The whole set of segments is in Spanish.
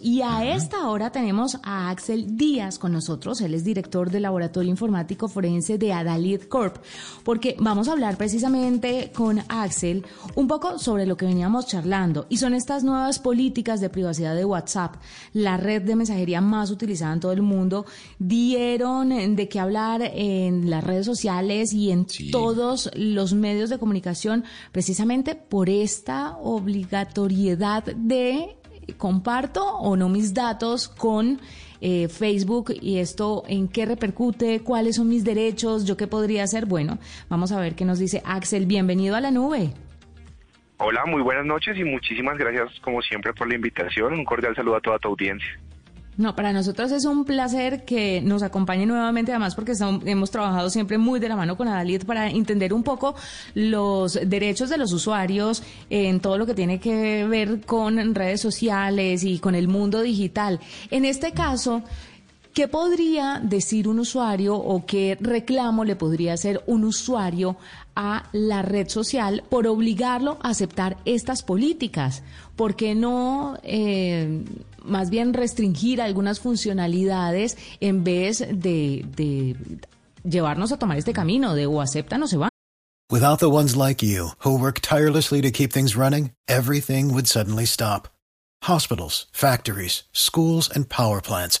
Y a esta hora tenemos a Axel Díaz con nosotros, él es director del Laboratorio Informático Forense de Adalid Corp, porque vamos a hablar precisamente con Axel un poco sobre lo que veníamos charlando, y son estas nuevas políticas de privacidad de WhatsApp, la red de mensajería más utilizada en todo el mundo, dieron de qué hablar en las redes sociales y en todos los medios de comunicación, precisamente por esta obligatoriedad de comparto o no mis datos con eh, Facebook y esto en qué repercute, cuáles son mis derechos, yo qué podría hacer. Bueno, vamos a ver qué nos dice Axel. Bienvenido a la nube. Hola, muy buenas noches y muchísimas gracias como siempre por la invitación. Un cordial saludo a toda tu audiencia. No, para nosotros es un placer que nos acompañe nuevamente, además porque hemos trabajado siempre muy de la mano con Adalid para entender un poco los derechos de los usuarios en todo lo que tiene que ver con redes sociales y con el mundo digital. En este caso, ¿Qué podría decir un usuario o qué reclamo le podría hacer un usuario a la red social por obligarlo a aceptar estas políticas? ¿Por qué no eh, más bien restringir algunas funcionalidades en vez de, llevarnos a tomar este camino de o aceptan o se van? Without the ones like you, who work tirelessly to keep things running, everything would suddenly stop. Hospitals, factories, schools, and power plants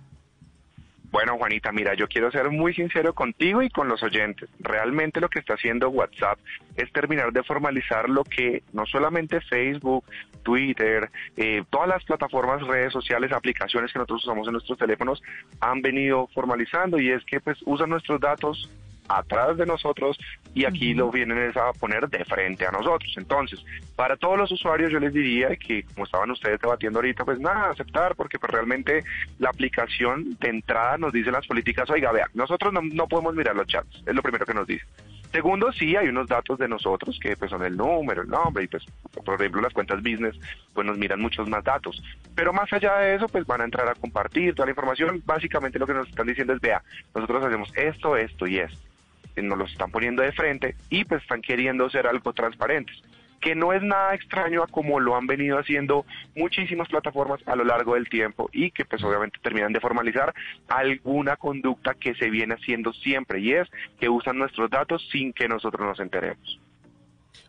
Bueno, Juanita, mira, yo quiero ser muy sincero contigo y con los oyentes. Realmente lo que está haciendo WhatsApp es terminar de formalizar lo que no solamente Facebook, Twitter, eh, todas las plataformas, redes sociales, aplicaciones que nosotros usamos en nuestros teléfonos han venido formalizando y es que pues usan nuestros datos atrás de nosotros y aquí lo vienen a poner de frente a nosotros. Entonces, para todos los usuarios yo les diría que como estaban ustedes debatiendo ahorita, pues nada, aceptar, porque pues realmente la aplicación de entrada nos dice las políticas, oiga, vea, nosotros no, no podemos mirar los chats, es lo primero que nos dice. Segundo, sí, hay unos datos de nosotros que pues son el número, el nombre y pues por ejemplo las cuentas business pues nos miran muchos más datos. Pero más allá de eso pues van a entrar a compartir toda la información. Básicamente lo que nos están diciendo es vea, nosotros hacemos esto, esto y esto nos los están poniendo de frente y pues están queriendo ser algo transparentes que no es nada extraño a como lo han venido haciendo muchísimas plataformas a lo largo del tiempo y que pues obviamente terminan de formalizar alguna conducta que se viene haciendo siempre y es que usan nuestros datos sin que nosotros nos enteremos.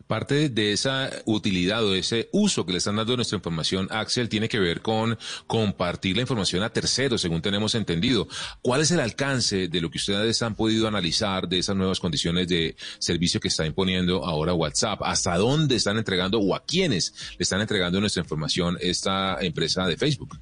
Parte de esa utilidad o de ese uso que le están dando nuestra información, Axel, tiene que ver con compartir la información a terceros, según tenemos entendido. ¿Cuál es el alcance de lo que ustedes han podido analizar de esas nuevas condiciones de servicio que está imponiendo ahora WhatsApp? ¿Hasta dónde están entregando o a quiénes le están entregando nuestra información esta empresa de Facebook?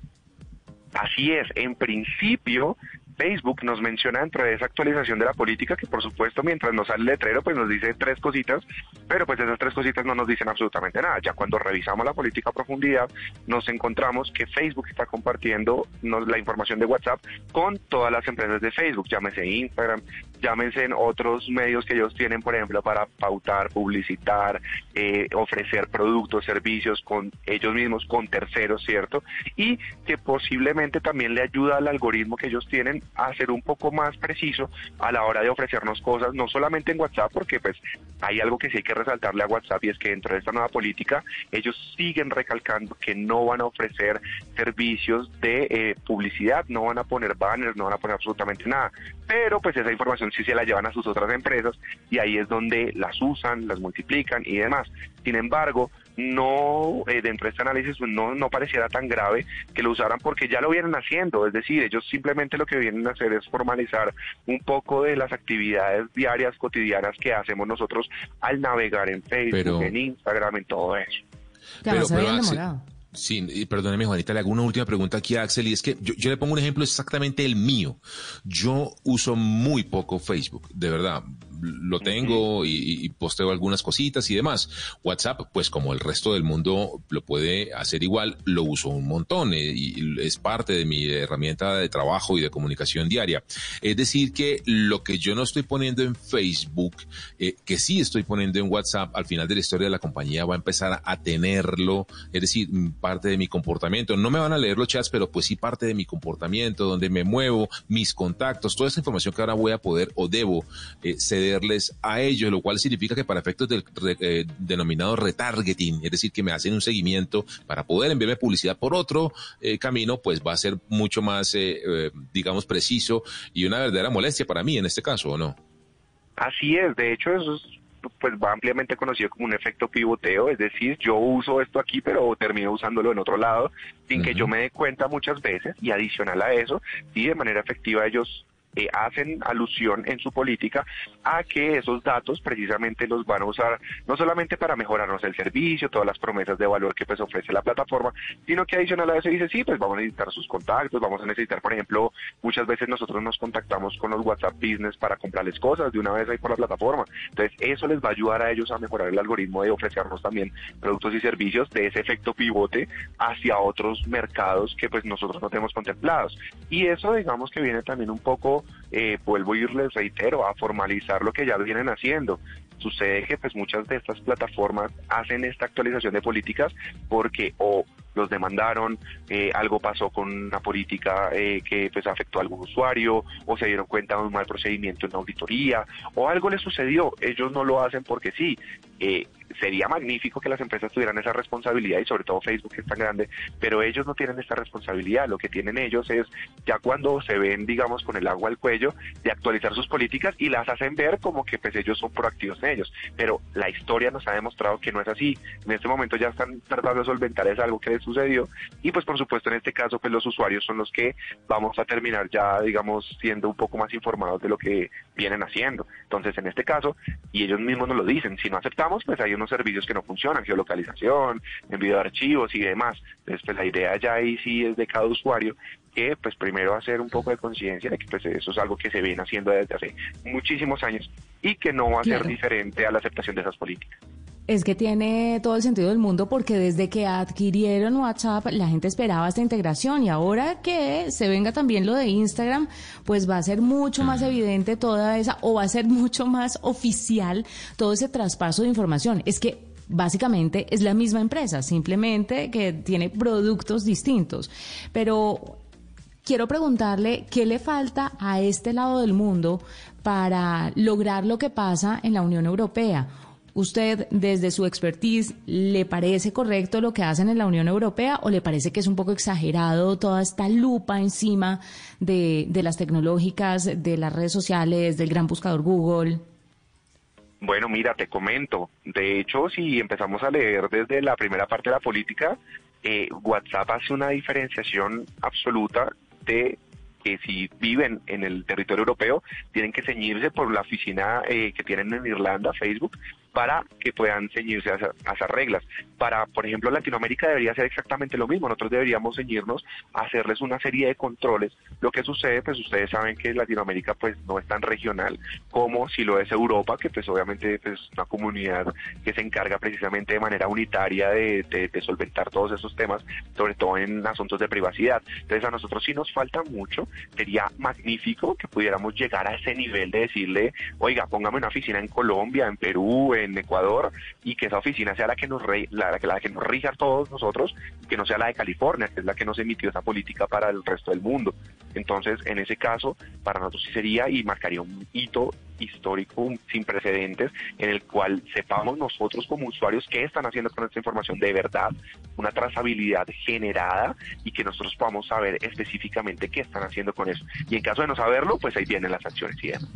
Así es, en principio Facebook nos menciona dentro de esa actualización de la política que por supuesto mientras nos sale el letrero pues nos dice tres cositas, pero pues esas tres cositas no nos dicen absolutamente nada. Ya cuando revisamos la política a profundidad nos encontramos que Facebook está compartiendo la información de WhatsApp con todas las empresas de Facebook, llámese Instagram, llámense en otros medios que ellos tienen, por ejemplo, para pautar, publicitar, eh, ofrecer productos, servicios con ellos mismos, con terceros, ¿cierto? Y que posiblemente también le ayuda al algoritmo que ellos tienen a ser un poco más preciso a la hora de ofrecernos cosas, no solamente en WhatsApp, porque pues hay algo que sí hay que resaltarle a WhatsApp y es que dentro de esta nueva política ellos siguen recalcando que no van a ofrecer servicios de eh, publicidad, no van a poner banners, no van a poner absolutamente nada, pero pues esa información sí se la llevan a sus otras empresas y ahí es donde las usan, las multiplican y demás. Sin embargo, no eh, dentro de este análisis pues, no, no pareciera tan grave que lo usaran porque ya lo vienen haciendo, es decir, ellos simplemente lo que vienen a hacer es formalizar un poco de las actividades diarias, cotidianas que hacemos nosotros al navegar en Facebook, en Instagram, en todo eso. pero, pero Sí, perdóneme Juanita, le hago una última pregunta aquí a Axel y es que yo, le pongo un ejemplo exactamente el mío. Yo uso muy poco Facebook, de verdad lo tengo y, posteo algunas cositas y demás. WhatsApp, pues como el resto del mundo lo puede hacer igual, lo uso un montón eh, y es parte de mi herramienta de trabajo y de comunicación diaria. Es decir, que lo que yo no estoy poniendo en Facebook, eh, que sí estoy poniendo en WhatsApp, al final de la historia de la compañía va a empezar a tenerlo, es decir, parte de mi comportamiento. No me van a leer los chats, pero pues sí parte de mi comportamiento, donde me muevo, mis contactos, toda esa información que ahora voy a poder o debo eh, ceder a ellos, lo cual significa que para efectos del eh, denominado retargeting, es decir, que me hacen un seguimiento para poder enviarme publicidad por otro eh, camino, pues va a ser mucho más, eh, digamos, preciso y una verdadera molestia para mí en este caso, ¿o no? Así es, de hecho eso es pues va ampliamente conocido como un efecto pivoteo, es decir, yo uso esto aquí pero termino usándolo en otro lado sin que yo me dé cuenta muchas veces y adicional a eso, sí de manera efectiva ellos eh, hacen alusión en su política a que esos datos precisamente los van a usar no solamente para mejorarnos el servicio, todas las promesas de valor que pues ofrece la plataforma, sino que adicional a eso dice, sí, pues vamos a necesitar sus contactos, vamos a necesitar, por ejemplo, muchas veces nosotros nos contactamos con los WhatsApp Business para comprarles cosas de una vez ahí por la plataforma. Entonces, eso les va a ayudar a ellos a mejorar el algoritmo de ofrecernos también productos y servicios de ese efecto pivote hacia otros mercados que pues nosotros no tenemos contemplados. Y eso digamos que viene también un poco eh, vuelvo y les reitero, a formalizar lo que ya vienen haciendo. Sucede que pues muchas de estas plataformas hacen esta actualización de políticas porque o los demandaron, eh, algo pasó con una política eh, que pues afectó a algún usuario, o se dieron cuenta de un mal procedimiento en la auditoría, o algo les sucedió. Ellos no lo hacen porque sí. Eh, sería magnífico que las empresas tuvieran esa responsabilidad y sobre todo Facebook que es tan grande, pero ellos no tienen esta responsabilidad. Lo que tienen ellos es ya cuando se ven, digamos, con el agua al cuello, de actualizar sus políticas y las hacen ver como que pues ellos son proactivos en ellos. Pero la historia nos ha demostrado que no es así. En este momento ya están tratando de solventar es algo que les sucedió y pues por supuesto en este caso pues los usuarios son los que vamos a terminar ya digamos siendo un poco más informados de lo que vienen haciendo. Entonces en este caso, y ellos mismos nos lo dicen, si no aceptamos pues hay unos servicios que no funcionan, geolocalización, envío de archivos y demás. Entonces pues la idea ya ahí sí es de cada usuario que pues primero hacer un poco de conciencia de que pues eso es algo que se viene haciendo desde hace muchísimos años y que no va a ser diferente a la aceptación de esas políticas. Es que tiene todo el sentido del mundo porque desde que adquirieron WhatsApp la gente esperaba esta integración y ahora que se venga también lo de Instagram, pues va a ser mucho más evidente toda esa o va a ser mucho más oficial todo ese traspaso de información. Es que básicamente es la misma empresa, simplemente que tiene productos distintos. Pero quiero preguntarle qué le falta a este lado del mundo para lograr lo que pasa en la Unión Europea ¿Usted, desde su expertise, le parece correcto lo que hacen en la Unión Europea o le parece que es un poco exagerado toda esta lupa encima de, las tecnológicas, de las redes sociales, del gran buscador Google? Bueno, mira, te comento. De hecho, si empezamos a leer desde la primera parte de la política, eh, WhatsApp hace una diferenciación absoluta de que si viven en el territorio europeo tienen que ceñirse por la oficina eh, que tienen en Irlanda, Facebook, para que puedan ceñirse a, esas reglas. Para, por ejemplo, Latinoamérica debería ser exactamente lo mismo. Nosotros deberíamos ceñirnos a hacerles una serie de controles. Lo que sucede, pues ustedes saben que Latinoamérica pues no es tan regional como si lo es Europa, que pues obviamente es pues, una comunidad que se encarga precisamente de manera unitaria de, de solventar todos esos temas, sobre todo en asuntos de privacidad. Entonces a nosotros sí nos falta mucho. Sería magnífico que pudiéramos llegar a ese nivel de decirle, oiga, póngame una oficina en Colombia, en Perú, en Ecuador y que esa oficina sea la que nos la, la, que nos rija todos nosotros, que no sea la de California, que es la que nos emitió esa política para el resto del mundo. Entonces, en ese caso, para nosotros sí sería y marcaría un hito histórico sin precedentes en el cual sepamos nosotros como usuarios qué están haciendo con esta información de verdad, una trazabilidad generada y que nosotros podamos saber específicamente qué están haciendo con eso. Y en caso de no saberlo, pues ahí vienen las acciones y demás.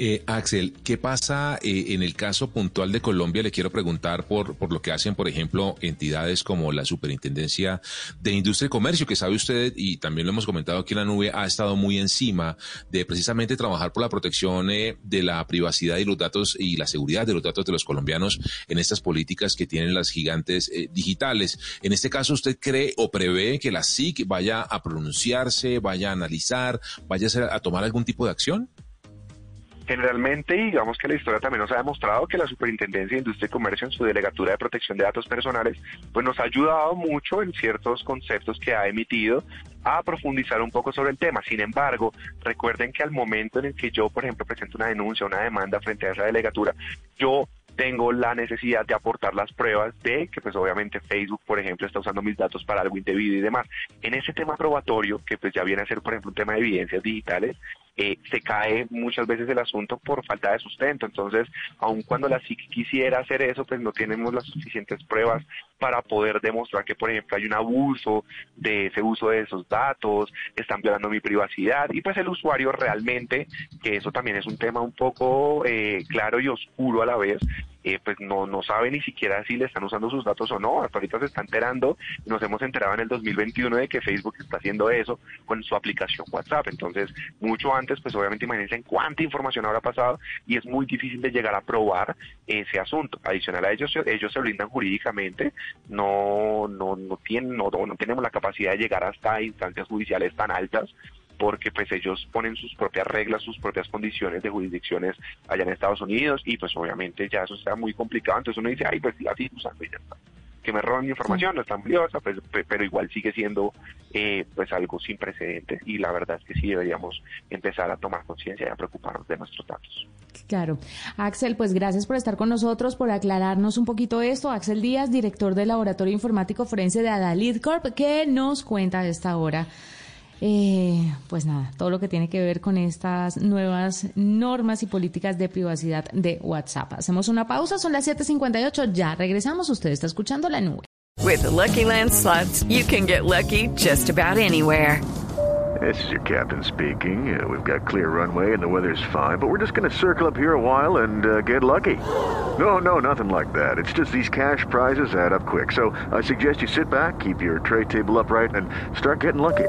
Eh, Axel, ¿qué pasa eh, en el caso puntual de Colombia? Le quiero preguntar por, por lo que hacen, por ejemplo, entidades como la Superintendencia de Industria y Comercio, que sabe usted, y también lo hemos comentado aquí en la nube, ha estado muy encima de precisamente trabajar por la protección eh, de la privacidad y los datos y la seguridad de los datos de los colombianos en estas políticas que tienen las gigantes digitales. En este caso, ¿usted cree o prevé que la SIC vaya a pronunciarse, vaya a analizar, vaya a, a tomar algún tipo de acción? Generalmente, digamos que la historia también nos ha demostrado que la Superintendencia de Industria y Comercio en su delegatura de protección de datos personales, pues nos ha ayudado mucho en ciertos conceptos que ha emitido a profundizar un poco sobre el tema. Sin embargo, recuerden que al momento en el que yo, por ejemplo, presento una denuncia, una demanda frente a esa delegatura, yo tengo la necesidad de aportar las pruebas de que pues obviamente Facebook, por ejemplo, está usando mis datos para algo indebido y demás. En ese tema probatorio, que pues ya viene a ser, por ejemplo, un tema de evidencias digitales, eh, se cae muchas veces el asunto por falta de sustento. Entonces, aun cuando la SIC quisiera hacer eso, pues no tenemos las suficientes pruebas para poder demostrar que, por ejemplo, hay un abuso de ese uso de esos datos, están violando mi privacidad y pues el usuario realmente, que eso también es un tema un poco eh, claro y oscuro a la vez, eh, pues no, no sabe ni siquiera si le están usando sus datos o no. Hasta ahorita se está enterando, nos hemos enterado en el 2021 de que Facebook está haciendo eso con su aplicación WhatsApp. Entonces, mucho antes, pues obviamente imagínense en cuánta información habrá pasado y es muy difícil de llegar a probar ese asunto. Adicional a ellos, ellos se brindan jurídicamente, no, no, no tienen, no, no tenemos la capacidad de llegar hasta instancias judiciales tan altas porque pues ellos ponen sus propias reglas, sus propias condiciones de jurisdicciones allá en Estados Unidos y pues obviamente ya eso está muy complicado, entonces uno dice, ay, pues así usando y ya está. Que me roban mi información, no es tan valiosa, pues, pero igual sigue siendo eh, pues algo sin precedentes y la verdad es que sí deberíamos empezar a tomar conciencia y a preocuparnos de nuestros datos. Claro. Axel, pues gracias por estar con nosotros, por aclararnos un poquito esto. Axel Díaz, director del Laboratorio Informático Forense de Adalid Corp, que nos cuenta a esta hora eh, pues nada, todo lo que tiene que ver con estas nuevas normas y políticas de privacidad de WhatsApp. Hacemos una pausa, son las 7:58, ya regresamos. Usted está escuchando la nube. With the Lucky Land slots, you can get lucky just about anywhere. This is your captain speaking. Uh, we've got clear runway and the weather's fine, but we're just going to circle up here a while and uh, get lucky. No, no, nothing like that. It's just these cash prizes add up quick. So I suggest you sit back, keep your tray table upright, and start getting lucky.